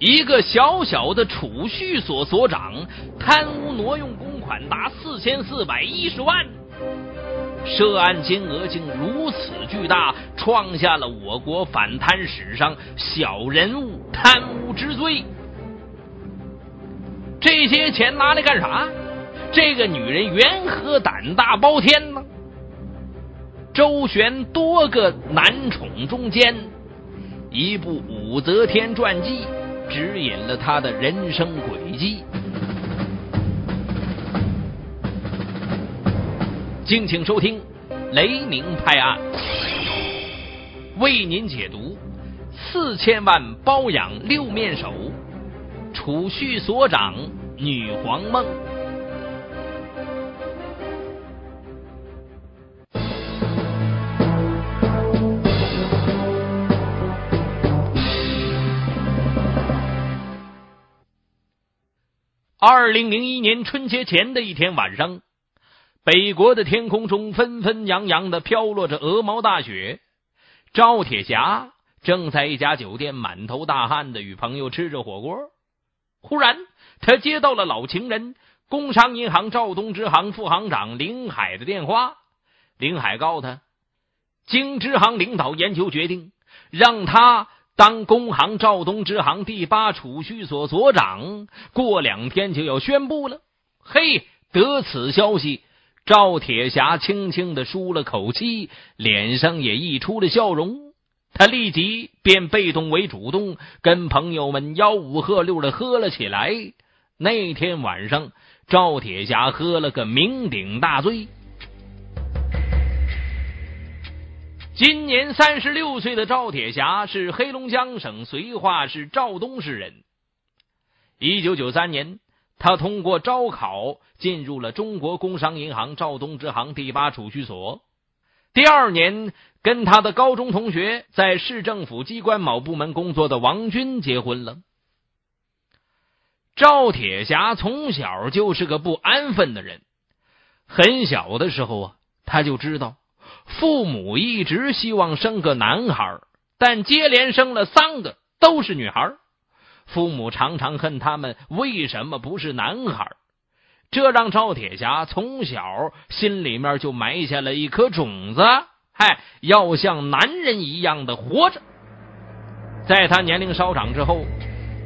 一个小小的储蓄所所长贪污挪用公款达四千四百一十万，涉案金额竟如此巨大，创下了我国反贪史上小人物贪污之最。这些钱拿来干啥？这个女人缘何胆大包天呢？周旋多个男宠中间，一部武则天传记。指引了他的人生轨迹。敬请收听《雷鸣拍案》，为您解读四千万包养六面手，储蓄所长女皇梦。二零零一年春节前的一天晚上，北国的天空中纷纷扬扬的飘落着鹅毛大雪。赵铁侠正在一家酒店满头大汗的与朋友吃着火锅，忽然他接到了老情人工商银行赵东支行副行长林海的电话。林海告他，经支行领导研究决定，让他。当工行赵东支行第八储蓄所所长，过两天就要宣布了。嘿，得此消息，赵铁侠轻轻的舒了口气，脸上也溢出了笑容。他立即便被动为主动，跟朋友们吆五喝六的喝了起来。那天晚上，赵铁侠喝了个酩酊大醉。今年三十六岁的赵铁侠是黑龙江省绥化市肇东市人。一九九三年，他通过招考进入了中国工商银行肇东支行第八储蓄所。第二年，跟他的高中同学在市政府机关某部门工作的王军结婚了。赵铁侠从小就是个不安分的人，很小的时候啊，他就知道。父母一直希望生个男孩，但接连生了三个都是女孩。父母常常恨他们为什么不是男孩，这让赵铁侠从小心里面就埋下了一颗种子，嗨，要像男人一样的活着。在他年龄稍长之后，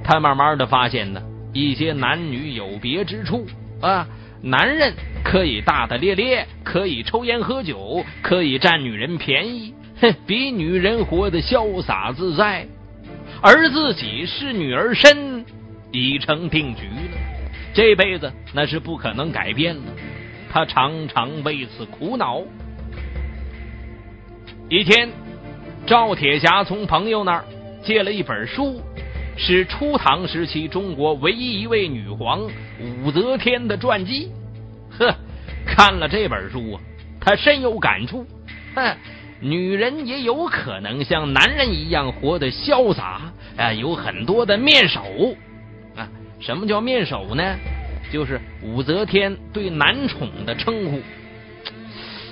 他慢慢的发现呢，一些男女有别之处啊。男人可以大大咧咧，可以抽烟喝酒，可以占女人便宜，哼，比女人活得潇洒自在。而自己是女儿身，已成定局了，这辈子那是不可能改变了。他常常为此苦恼。一天，赵铁侠从朋友那儿借了一本书，是初唐时期中国唯一一位女皇。武则天的传记，呵，看了这本书啊，他深有感触。哼，女人也有可能像男人一样活得潇洒啊，有很多的面首啊。什么叫面首呢？就是武则天对男宠的称呼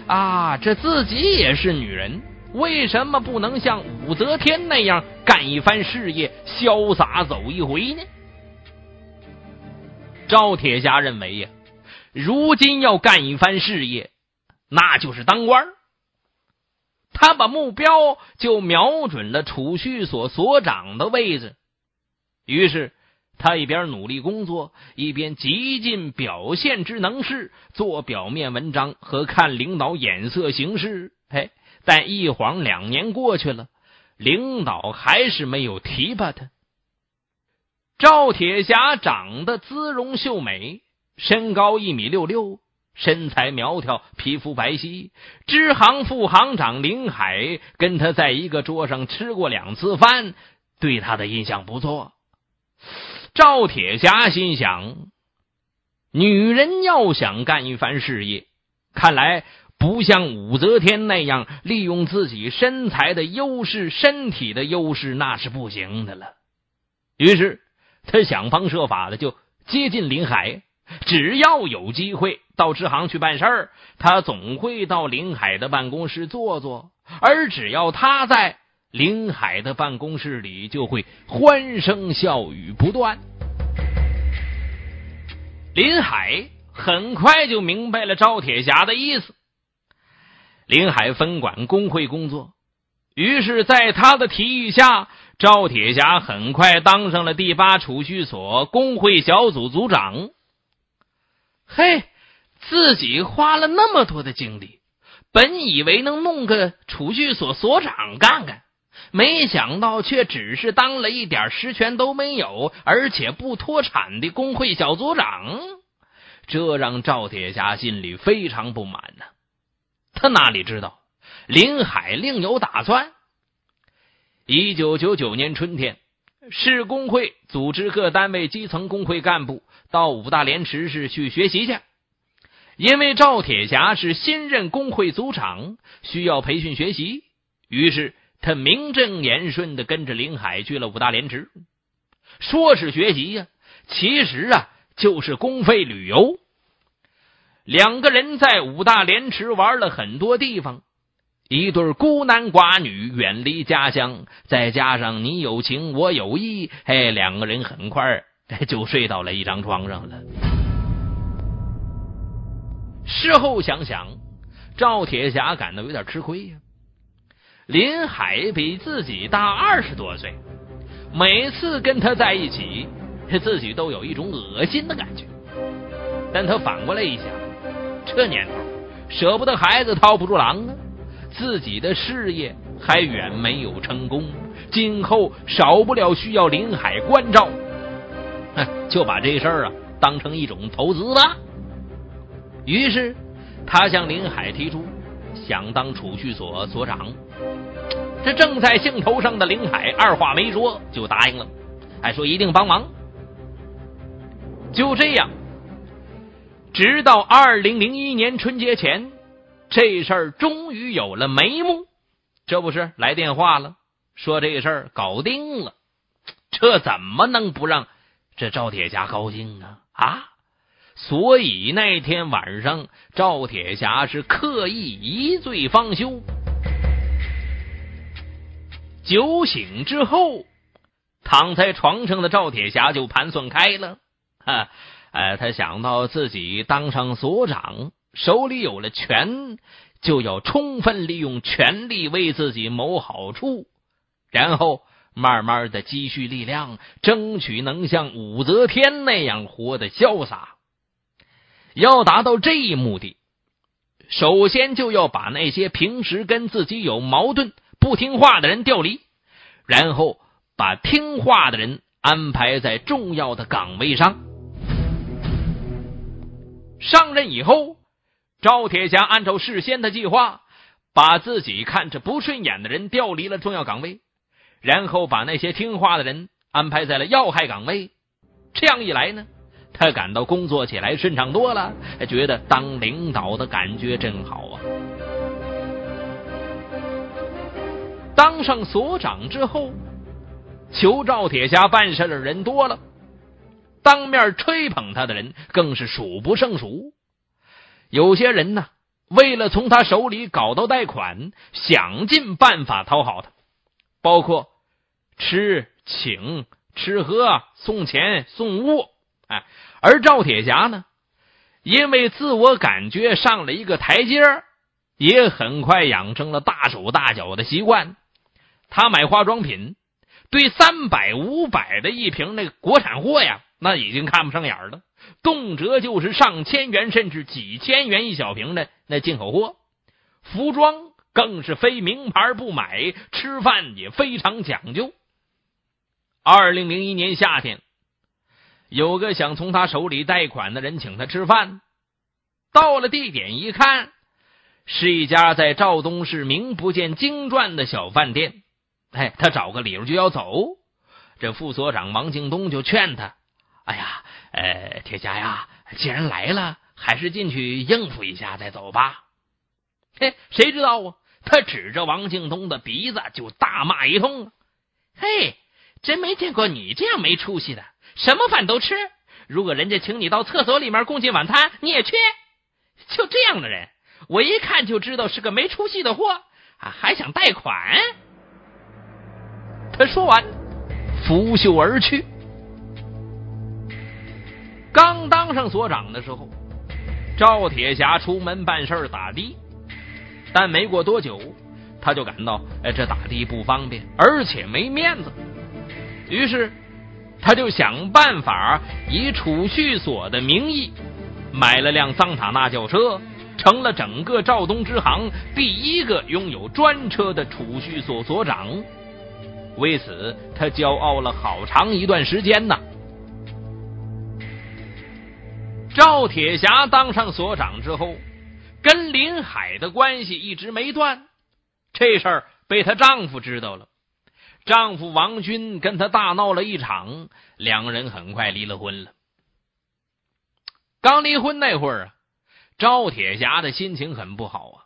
啊。这自己也是女人，为什么不能像武则天那样干一番事业，潇洒走一回呢？赵铁侠认为呀，如今要干一番事业，那就是当官他把目标就瞄准了储蓄所所长的位置。于是，他一边努力工作，一边极尽表现之能事，做表面文章和看领导眼色行事。嘿，但一晃两年过去了，领导还是没有提拔他。赵铁侠长得姿容秀美，身高一米六六，身材苗条，皮肤白皙。支行副行长林海跟他在一个桌上吃过两次饭，对他的印象不错。赵铁侠心想：女人要想干一番事业，看来不像武则天那样利用自己身材的优势、身体的优势，那是不行的了。于是。他想方设法的就接近林海，只要有机会到支行去办事儿，他总会到林海的办公室坐坐。而只要他在，林海的办公室里就会欢声笑语不断。林海很快就明白了赵铁侠的意思。林海分管工会工作，于是，在他的提议下，赵铁侠很快当上了第八储蓄所工会小组组长。嘿，自己花了那么多的精力，本以为能弄个储蓄所所长干干，没想到却只是当了一点实权都没有，而且不脱产的工会小组长，这让赵铁侠心里非常不满呢。他哪里知道，林海另有打算。一九九九年春天，市工会组织各单位基层工会干部到五大连池市去学习去。因为赵铁侠是新任工会组长，需要培训学习，于是他名正言顺的跟着林海去了五大连池。说是学习呀，其实啊就是公费旅游。两个人在五大连池玩了很多地方，一对孤男寡女远离家乡，再加上你有情我有意，哎，两个人很快 就睡到了一张床上了。事后想想，赵铁侠感到有点吃亏呀。林海比自己大二十多岁，每次跟他在一起，自己都有一种恶心的感觉。但他反过来一想。这年头，舍不得孩子套不住狼啊！自己的事业还远没有成功，今后少不了需要林海关照，哼就把这事儿啊当成一种投资吧。于是，他向林海提出想当储蓄所所长。这正在兴头上的林海二话没说就答应了，还说一定帮忙。就这样。直到二零零一年春节前，这事儿终于有了眉目。这不是来电话了，说这事儿搞定了。这怎么能不让这赵铁侠高兴呢？啊！所以那天晚上，赵铁侠是刻意一醉方休。酒醒之后，躺在床上的赵铁侠就盘算开了，哈。哎，他想到自己当上所长，手里有了权，就要充分利用权力为自己谋好处，然后慢慢的积蓄力量，争取能像武则天那样活得潇洒。要达到这一目的，首先就要把那些平时跟自己有矛盾、不听话的人调离，然后把听话的人安排在重要的岗位上。上任以后，赵铁侠按照事先的计划，把自己看着不顺眼的人调离了重要岗位，然后把那些听话的人安排在了要害岗位。这样一来呢，他感到工作起来顺畅多了，觉得当领导的感觉真好啊！当上所长之后，求赵铁侠办事的人多了。当面吹捧他的人更是数不胜数，有些人呢，为了从他手里搞到贷款，想尽办法讨好他，包括吃、请、吃喝、送钱、送物。哎，而赵铁侠呢，因为自我感觉上了一个台阶也很快养成了大手大脚的习惯。他买化妆品，对三百、五百的一瓶那个国产货呀。那已经看不上眼了，动辄就是上千元甚至几千元一小瓶的那进口货，服装更是非名牌不买，吃饭也非常讲究。二零零一年夏天，有个想从他手里贷款的人请他吃饭，到了地点一看，是一家在赵东市名不见经传的小饭店。哎，他找个理由就要走，这副所长王敬东就劝他。哎呀，呃，铁侠呀，既然来了，还是进去应付一下再走吧。嘿，谁知道啊？他指着王敬东的鼻子就大骂一通。嘿，真没见过你这样没出息的，什么饭都吃。如果人家请你到厕所里面共进晚餐，你也去？就这样的人，我一看就知道是个没出息的货啊！还想贷款？他说完，拂袖而去。刚当上所长的时候，赵铁侠出门办事打的，但没过多久，他就感到哎，这打的不方便，而且没面子。于是，他就想办法以储蓄所的名义买了辆桑塔纳轿车，成了整个肇东支行第一个拥有专车的储蓄所所长。为此，他骄傲了好长一段时间呢。赵铁侠当上所长之后，跟林海的关系一直没断。这事儿被她丈夫知道了，丈夫王军跟她大闹了一场，两人很快离了婚了。刚离婚那会儿啊，赵铁侠的心情很不好啊。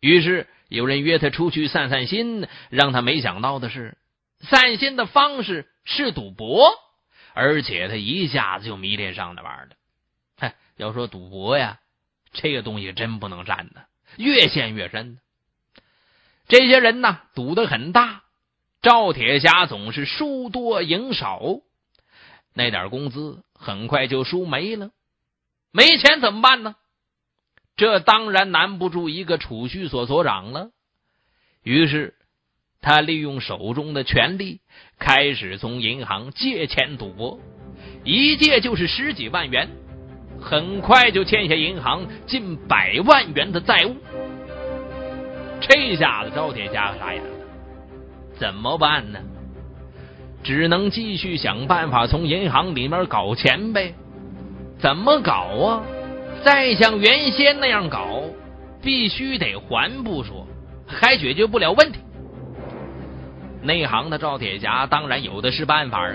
于是有人约他出去散散心，让他没想到的是，散心的方式是赌博，而且他一下子就迷恋上那玩意儿了。要说赌博呀，这个东西真不能沾的，越陷越深。这些人呢，赌的很大，赵铁侠总是输多赢少，那点工资很快就输没了，没钱怎么办呢？这当然难不住一个储蓄所所长了。于是，他利用手中的权力，开始从银行借钱赌博，一借就是十几万元。很快就欠下银行近百万元的债务，这下子赵铁侠傻眼了，怎么办呢？只能继续想办法从银行里面搞钱呗。怎么搞啊？再像原先那样搞，必须得还不说，还解决不了问题。内行的赵铁侠当然有的是办法啊，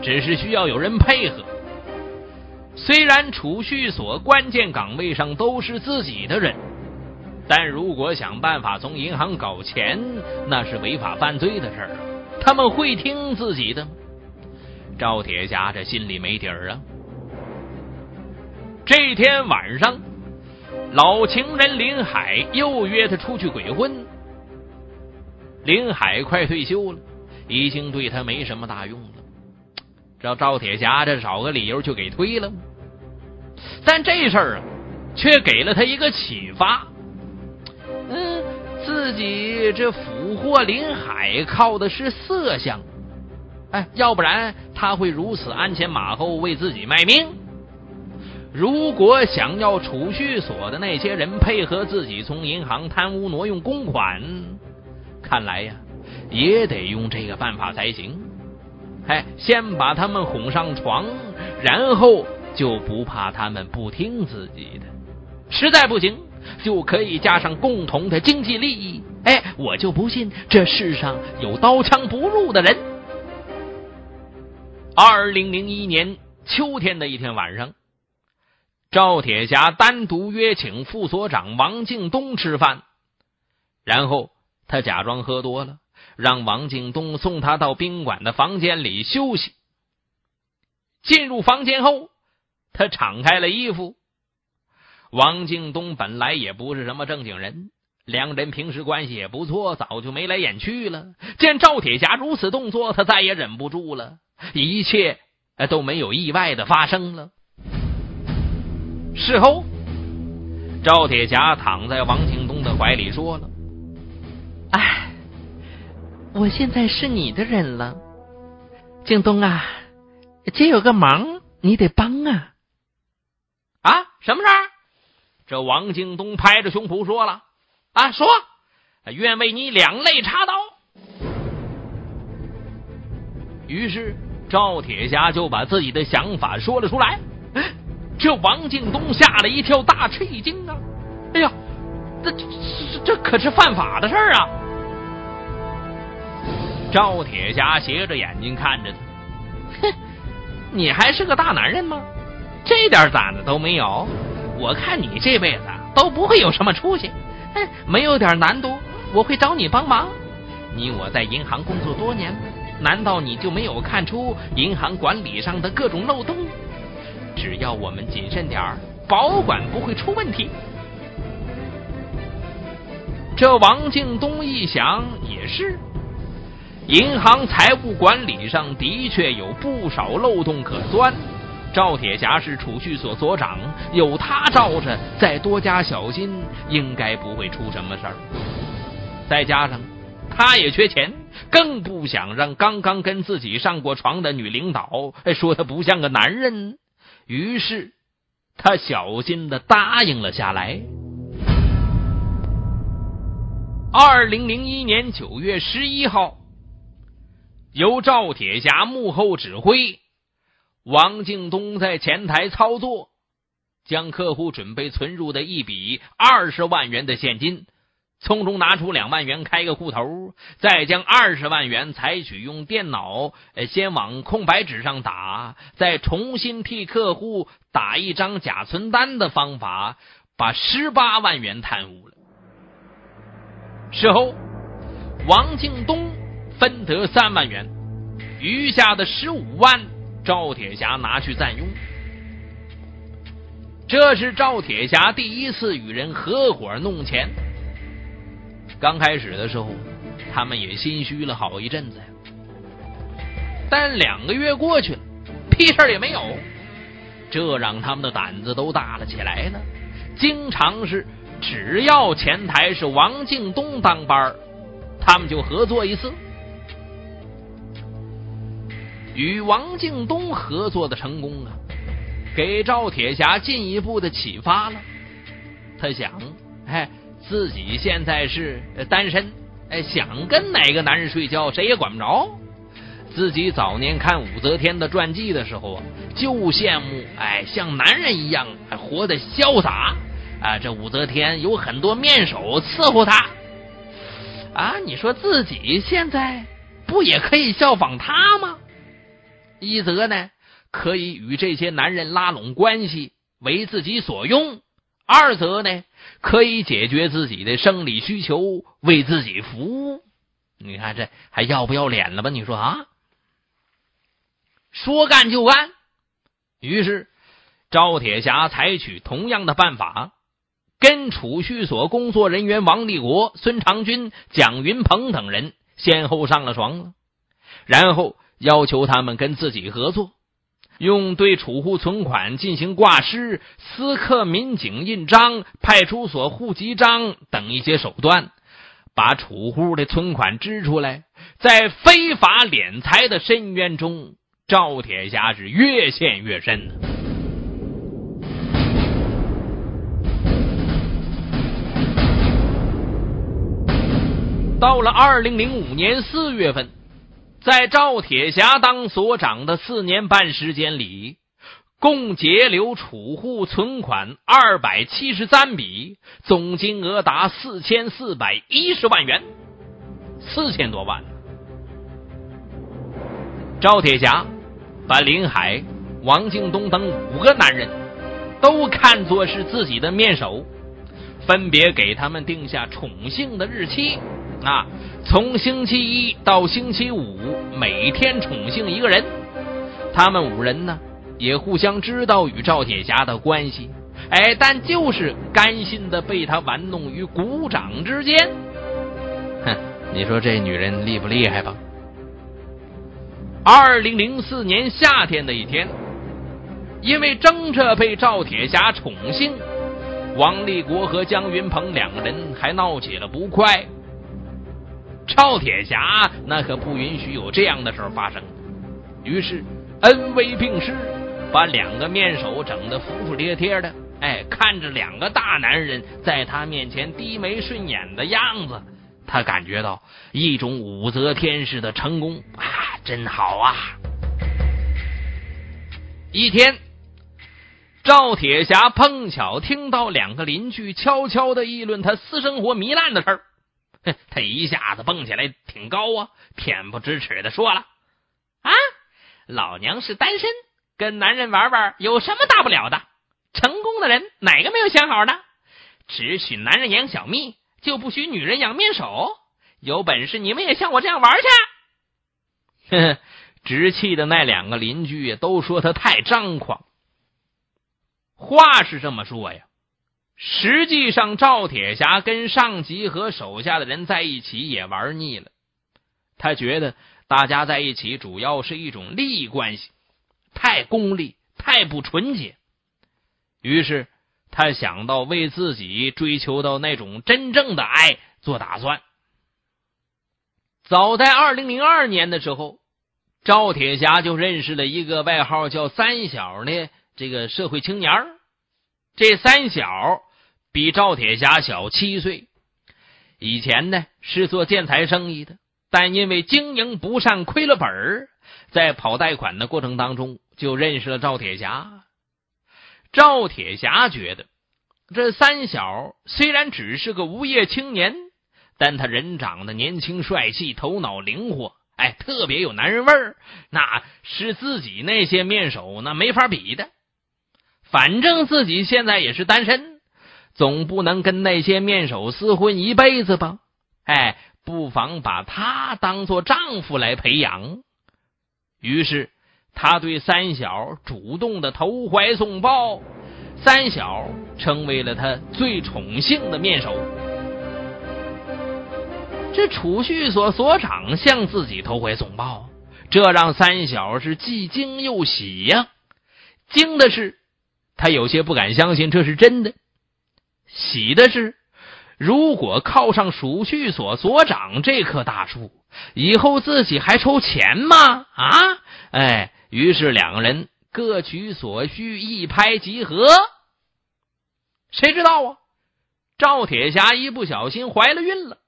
只是需要有人配合。虽然储蓄所关键岗位上都是自己的人，但如果想办法从银行搞钱，那是违法犯罪的事儿。他们会听自己的吗？赵铁侠这心里没底儿啊。这天晚上，老情人林海又约他出去鬼混。林海快退休了，已经对他没什么大用了。让赵铁侠这找个理由就给推了，但这事儿啊，却给了他一个启发。嗯，自己这俘获林海靠的是色相，哎，要不然他会如此鞍前马后为自己卖命。如果想要储蓄所的那些人配合自己从银行贪污挪用公款，看来呀，也得用这个办法才行。哎，先把他们哄上床，然后就不怕他们不听自己的。实在不行，就可以加上共同的经济利益。哎，我就不信这世上有刀枪不入的人。二零零一年秋天的一天晚上，赵铁侠单独约请副所长王敬东吃饭，然后他假装喝多了。让王敬东送他到宾馆的房间里休息。进入房间后，他敞开了衣服。王敬东本来也不是什么正经人，两人平时关系也不错，早就眉来眼去了。见赵铁侠如此动作，他再也忍不住了。一切都没有意外的发生了。事后，赵铁侠躺在王敬东的怀里说了：“哎。”我现在是你的人了，京东啊，姐有个忙你得帮啊！啊，什么事儿？这王京东拍着胸脯说了：“啊，说，愿为你两肋插刀。”于是赵铁侠就把自己的想法说了出来。这王敬东吓了一跳，大吃一惊啊！哎呀，这这这可是犯法的事儿啊！赵铁侠斜着眼睛看着他，哼，你还是个大男人吗？这点胆子都没有？我看你这辈子都不会有什么出息。哼，没有点难度，我会找你帮忙。你我在银行工作多年，难道你就没有看出银行管理上的各种漏洞？只要我们谨慎点儿，保管不会出问题。这王敬东一想也是。银行财务管理上的确有不少漏洞可钻。赵铁侠是储蓄所所长，有他罩着，再多加小心，应该不会出什么事儿。再加上他也缺钱，更不想让刚刚跟自己上过床的女领导说他不像个男人。于是他小心的答应了下来。二零零一年九月十一号。由赵铁侠幕后指挥，王敬东在前台操作，将客户准备存入的一笔二十万元的现金，从中拿出两万元开个户头，再将二十万元采取用电脑先往空白纸上打，再重新替客户打一张假存单的方法，把十八万元贪污了。事后，王敬东。分得三万元，余下的十五万，赵铁侠拿去暂用。这是赵铁侠第一次与人合伙弄钱。刚开始的时候，他们也心虚了好一阵子呀。但两个月过去了，屁事也没有，这让他们的胆子都大了起来呢。经常是只要前台是王敬东当班他们就合作一次。与王敬东合作的成功啊，给赵铁侠进一步的启发了。他想，哎，自己现在是单身，哎，想跟哪个男人睡觉，谁也管不着。自己早年看武则天的传记的时候啊，就羡慕，哎，像男人一样活得潇洒啊。这武则天有很多面首伺候他啊，你说自己现在不也可以效仿他吗？一则呢，可以与这些男人拉拢关系，为自己所用；二则呢，可以解决自己的生理需求，为自己服务。你看这还要不要脸了吧？你说啊？说干就干。于是赵铁侠采取同样的办法，跟储蓄所工作人员王立国、孙长军、蒋云鹏等人先后上了床了，然后。要求他们跟自己合作，用对储户存款进行挂失、私刻民警印章、派出所户籍章等一些手段，把储户的存款支出来。在非法敛财的深渊中，赵铁侠是越陷越深。到了二零零五年四月份。在赵铁侠当所长的四年半时间里，共截留储户存款二百七十三笔，总金额达四千四百一十万元，四千多万。赵铁侠把林海、王敬东等五个男人都看作是自己的面首，分别给他们定下宠幸的日期。啊，从星期一到星期五，每天宠幸一个人。他们五人呢，也互相知道与赵铁侠的关系，哎，但就是甘心的被他玩弄于股掌之间。哼，你说这女人厉不厉害吧？二零零四年夏天的一天，因为争着被赵铁侠宠幸，王立国和江云鹏两个人还闹起了不快。赵铁侠那可不允许有这样的事发生，于是恩威并施，把两个面首整得服服帖帖的。哎，看着两个大男人在他面前低眉顺眼的样子，他感觉到一种武则天式的成功啊，真好啊！一天，赵铁侠碰巧听到两个邻居悄悄的议论他私生活糜烂的事儿。他一下子蹦起来，挺高啊，恬不知耻的说了：“啊，老娘是单身，跟男人玩玩有什么大不了的？成功的人哪个没有相好的？只许男人养小蜜，就不许女人养面首。有本事你们也像我这样玩去！”呵呵，直气的那两个邻居都说他太张狂。话是这么说呀。实际上，赵铁侠跟上级和手下的人在一起也玩腻了。他觉得大家在一起主要是一种利益关系，太功利，太不纯洁。于是他想到为自己追求到那种真正的爱做打算。早在二零零二年的时候，赵铁侠就认识了一个外号叫“三小”的这个社会青年这三小比赵铁侠小七岁，以前呢是做建材生意的，但因为经营不善亏了本儿，在跑贷款的过程当中就认识了赵铁侠。赵铁侠觉得这三小虽然只是个无业青年。但他人长得年轻帅气，头脑灵活，哎，特别有男人味儿，那是自己那些面首那没法比的。反正自己现在也是单身，总不能跟那些面首厮混一辈子吧？哎，不妨把他当做丈夫来培养。于是，他对三小主动的投怀送抱，三小成为了他最宠幸的面首。这储蓄所所长向自己投怀送抱，这让三小是既惊又喜呀。惊的是，他有些不敢相信这是真的；喜的是，如果靠上储蓄所所长这棵大树，以后自己还愁钱吗？啊！哎，于是两个人各取所需，一拍即合。谁知道啊？赵铁侠一不小心怀了孕了。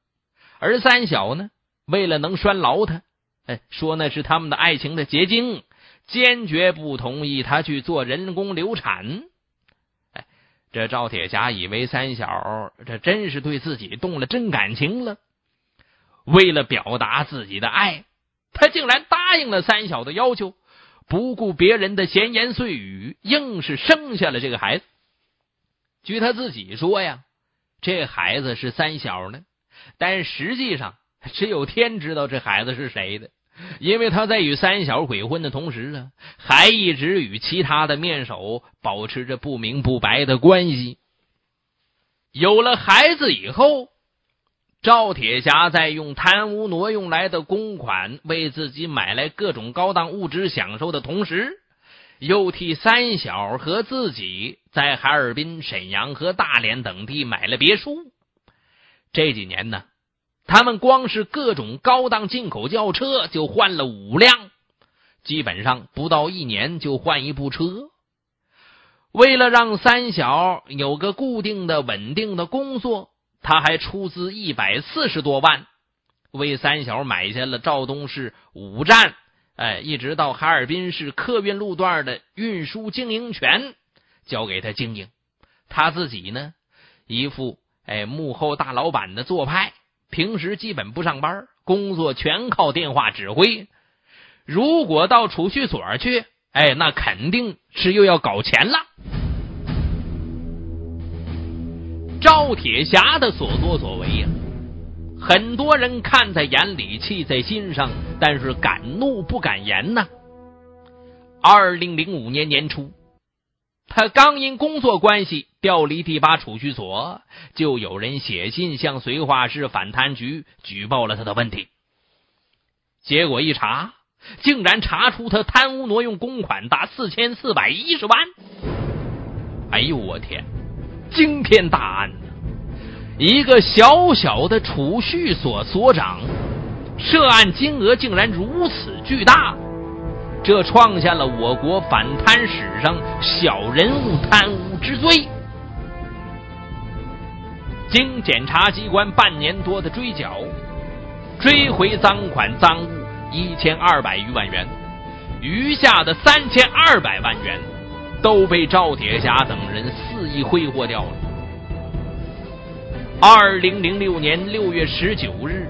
而三小呢，为了能拴牢他，哎，说那是他们的爱情的结晶，坚决不同意他去做人工流产。这赵铁侠以为三小这真是对自己动了真感情了，为了表达自己的爱，他竟然答应了三小的要求，不顾别人的闲言碎语，硬是生下了这个孩子。据他自己说呀，这孩子是三小的。但实际上，只有天知道这孩子是谁的，因为他在与三小鬼混的同时啊，还一直与其他的面首保持着不明不白的关系。有了孩子以后，赵铁侠在用贪污挪用来的公款为自己买来各种高档物质享受的同时，又替三小和自己在哈尔滨、沈阳和大连等地买了别墅。这几年呢，他们光是各种高档进口轿车就换了五辆，基本上不到一年就换一部车。为了让三小有个固定的、稳定的工作，他还出资一百四十多万，为三小买下了肇东市五站，哎，一直到哈尔滨市客运路段的运输经营权，交给他经营。他自己呢，一副。哎，幕后大老板的做派，平时基本不上班，工作全靠电话指挥。如果到储蓄所去，哎，那肯定是又要搞钱了。赵铁侠的所作所为呀，很多人看在眼里，气在心上，但是敢怒不敢言呐。二零零五年年初。他刚因工作关系调离第八储蓄所，就有人写信向绥化市反贪局举报了他的问题。结果一查，竟然查出他贪污挪用公款达四千四百一十万。哎呦我天，惊天大案！一个小小的储蓄所所长，涉案金额竟然如此巨大。这创下了我国反贪史上小人物贪污之最。经检察机关半年多的追缴，追回赃款赃物一千二百余万元，余下的三千二百万元都被赵铁侠等人肆意挥霍掉了。二零零六年六月十九日，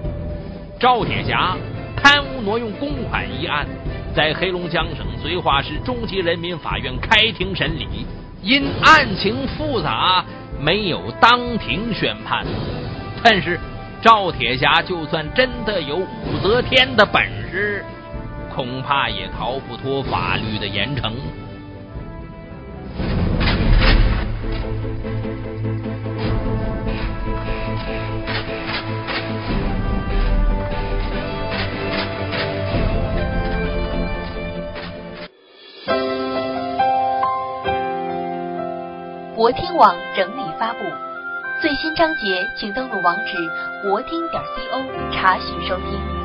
赵铁侠贪污挪用公款一案。在黑龙江省绥化市中级人民法院开庭审理，因案情复杂，没有当庭宣判。但是赵铁侠就算真的有武则天的本事，恐怕也逃不脱法律的严惩。博听网整理发布，最新章节请登录网址博听点 co 查询收听。